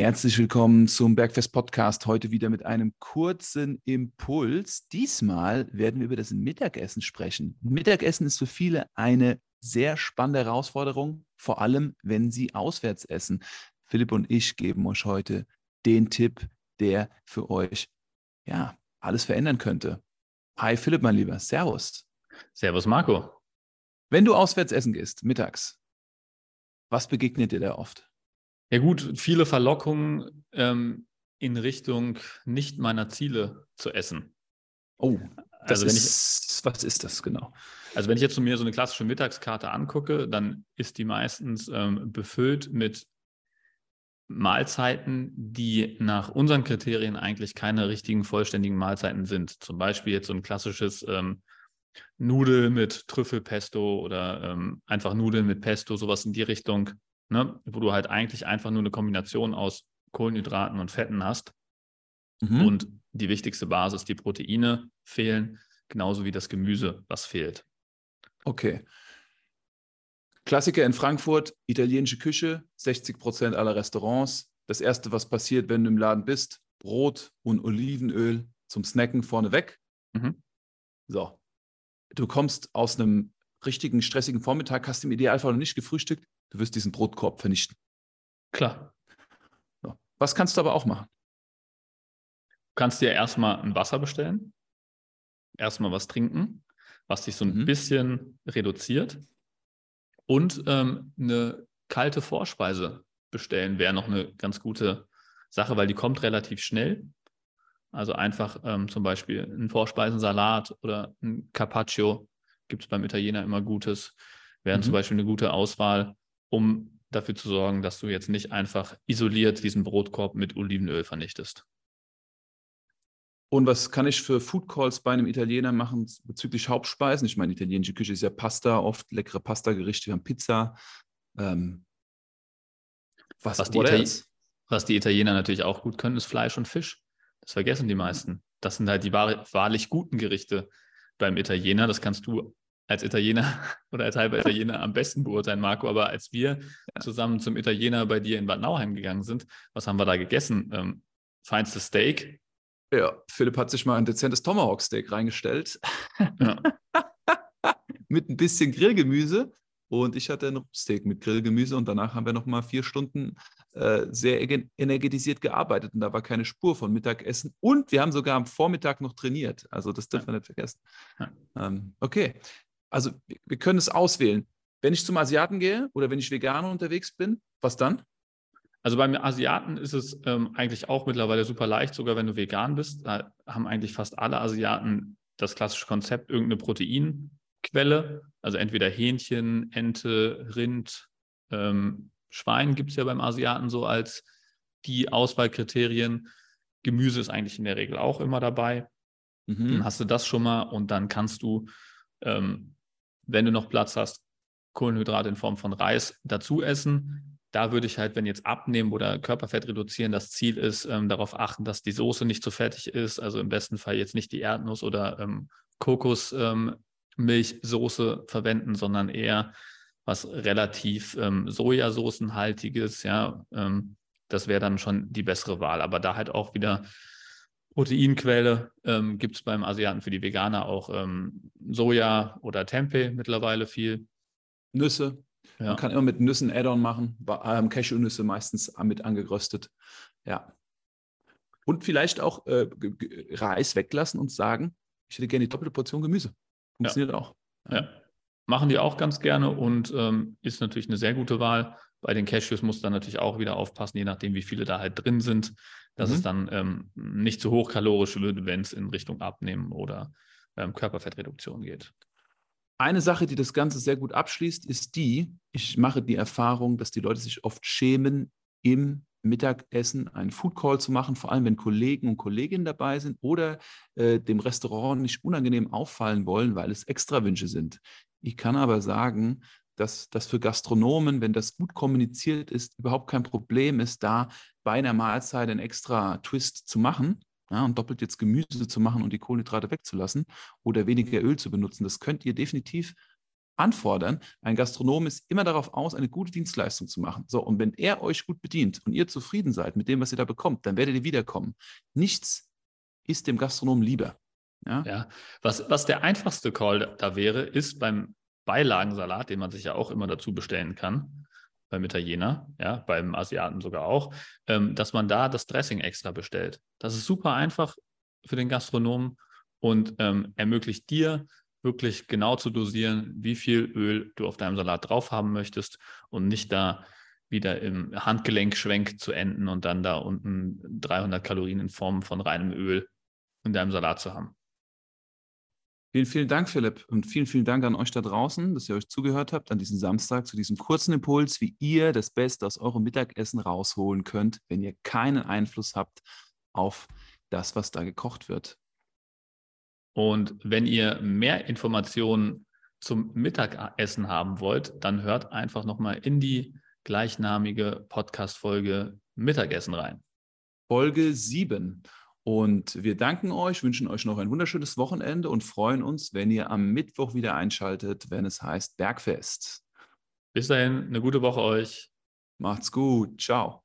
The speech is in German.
Herzlich willkommen zum Bergfest Podcast. Heute wieder mit einem kurzen Impuls. Diesmal werden wir über das Mittagessen sprechen. Mittagessen ist für viele eine sehr spannende Herausforderung, vor allem wenn sie auswärts essen. Philipp und ich geben euch heute den Tipp, der für euch ja alles verändern könnte. Hi Philipp, mein Lieber. Servus. Servus, Marco. Wenn du auswärts essen gehst, mittags, was begegnet dir da oft? Ja gut, viele Verlockungen ähm, in Richtung nicht meiner Ziele zu essen. Oh, also wenn ist, ich, was ist das genau? Also wenn ich jetzt mir so eine klassische Mittagskarte angucke, dann ist die meistens ähm, befüllt mit Mahlzeiten, die nach unseren Kriterien eigentlich keine richtigen vollständigen Mahlzeiten sind. Zum Beispiel jetzt so ein klassisches ähm, Nudel mit Trüffelpesto oder ähm, einfach Nudeln mit Pesto, sowas in die Richtung ne, wo du halt eigentlich einfach nur eine Kombination aus Kohlenhydraten und Fetten hast. Mhm. Und die wichtigste Basis, die Proteine, fehlen, genauso wie das Gemüse, was fehlt. Okay. Klassiker in Frankfurt, italienische Küche, 60 Prozent aller Restaurants. Das erste, was passiert, wenn du im Laden bist, Brot und Olivenöl zum Snacken vorneweg. Mhm. So. Du kommst aus einem richtigen stressigen Vormittag, hast im Idealfall noch nicht gefrühstückt, Du wirst diesen Brotkorb vernichten. Klar. So. Was kannst du aber auch machen? Du kannst dir erstmal ein Wasser bestellen, erstmal was trinken, was dich so ein mhm. bisschen reduziert und ähm, eine kalte Vorspeise bestellen wäre noch eine ganz gute Sache, weil die kommt relativ schnell. Also einfach ähm, zum Beispiel ein Vorspeisensalat oder ein Carpaccio gibt es beim Italiener immer Gutes, wären mhm. zum Beispiel eine gute Auswahl um dafür zu sorgen, dass du jetzt nicht einfach isoliert diesen Brotkorb mit Olivenöl vernichtest. Und was kann ich für Food Calls bei einem Italiener machen bezüglich Hauptspeisen? Ich meine, italienische Küche ist ja Pasta, oft leckere Pasta-Gerichte, wir haben Pizza. Ähm, was, was, die was, die Italiener natürlich auch gut können, ist Fleisch und Fisch. Das vergessen die meisten. Das sind halt die wahrlich guten Gerichte beim Italiener. Das kannst du als Italiener oder als halber Italiener am besten beurteilen, Marco. Aber als wir zusammen zum Italiener bei dir in Bad Nauheim gegangen sind, was haben wir da gegessen? Ähm, feinstes Steak. Ja, Philipp hat sich mal ein dezentes Tomahawk-Steak reingestellt. Ja. Mit ein bisschen Grillgemüse. Und ich hatte ein Steak mit Grillgemüse und danach haben wir noch mal vier Stunden äh, sehr energetisiert gearbeitet und da war keine Spur von Mittagessen und wir haben sogar am Vormittag noch trainiert. Also das dürfen ja. wir nicht vergessen. Ja. Ähm, okay, also wir können es auswählen. Wenn ich zum Asiaten gehe oder wenn ich Veganer unterwegs bin, was dann? Also beim Asiaten ist es ähm, eigentlich auch mittlerweile super leicht, sogar wenn du vegan bist. Da haben eigentlich fast alle Asiaten das klassische Konzept, irgendeine Proteinquelle. Also entweder Hähnchen, Ente, Rind, ähm, Schwein gibt es ja beim Asiaten so als die Auswahlkriterien. Gemüse ist eigentlich in der Regel auch immer dabei. Mhm. Dann hast du das schon mal und dann kannst du ähm, wenn du noch Platz hast, Kohlenhydrate in Form von Reis dazu essen. Da würde ich halt, wenn jetzt abnehmen oder Körperfett reduzieren, das Ziel ist, ähm, darauf achten, dass die Soße nicht zu fettig ist. Also im besten Fall jetzt nicht die Erdnuss oder ähm, Kokosmilchsoße ähm, verwenden, sondern eher was relativ ähm, Sojasoßenhaltiges. Ja, ähm, das wäre dann schon die bessere Wahl. Aber da halt auch wieder Proteinquelle ähm, gibt es beim Asiaten für die Veganer auch ähm, Soja oder Tempeh mittlerweile viel. Nüsse. Ja. Man kann immer mit Nüssen Add-on machen. Ähm, Cashewnüsse meistens mit angeröstet. Ja. Und vielleicht auch äh, Reis weglassen und sagen, ich hätte gerne die doppelte Portion Gemüse. Funktioniert ja. auch. Ja. Machen die auch ganz gerne und ähm, ist natürlich eine sehr gute Wahl. Bei den Cashews muss dann natürlich auch wieder aufpassen, je nachdem, wie viele da halt drin sind, dass mhm. es dann ähm, nicht zu hochkalorisch wird, wenn es in Richtung Abnehmen oder ähm, Körperfettreduktion geht. Eine Sache, die das Ganze sehr gut abschließt, ist die, ich mache die Erfahrung, dass die Leute sich oft schämen, im Mittagessen einen Food Call zu machen, vor allem wenn Kollegen und Kolleginnen dabei sind oder äh, dem Restaurant nicht unangenehm auffallen wollen, weil es Extrawünsche sind. Ich kann aber sagen, dass das für Gastronomen, wenn das gut kommuniziert ist, überhaupt kein Problem ist, da bei einer Mahlzeit einen extra Twist zu machen ja, und doppelt jetzt Gemüse zu machen und die Kohlenhydrate wegzulassen oder weniger Öl zu benutzen. Das könnt ihr definitiv anfordern. Ein Gastronom ist immer darauf aus, eine gute Dienstleistung zu machen. So, und wenn er euch gut bedient und ihr zufrieden seid mit dem, was ihr da bekommt, dann werdet ihr wiederkommen. Nichts ist dem Gastronom lieber. Ja, ja. Was, was der einfachste Call da wäre, ist beim Beilagensalat, den man sich ja auch immer dazu bestellen kann, beim Italiener, ja, beim Asiaten sogar auch, ähm, dass man da das Dressing extra bestellt. Das ist super einfach für den Gastronomen und ähm, ermöglicht dir, wirklich genau zu dosieren, wie viel Öl du auf deinem Salat drauf haben möchtest und nicht da wieder im Handgelenkschwenk zu enden und dann da unten 300 Kalorien in Form von reinem Öl in deinem Salat zu haben. Vielen, vielen Dank, Philipp. Und vielen, vielen Dank an euch da draußen, dass ihr euch zugehört habt an diesem Samstag zu diesem kurzen Impuls, wie ihr das Beste aus eurem Mittagessen rausholen könnt, wenn ihr keinen Einfluss habt auf das, was da gekocht wird. Und wenn ihr mehr Informationen zum Mittagessen haben wollt, dann hört einfach nochmal in die gleichnamige Podcast-Folge Mittagessen rein. Folge 7. Und wir danken euch, wünschen euch noch ein wunderschönes Wochenende und freuen uns, wenn ihr am Mittwoch wieder einschaltet, wenn es heißt Bergfest. Bis dahin, eine gute Woche euch. Macht's gut. Ciao.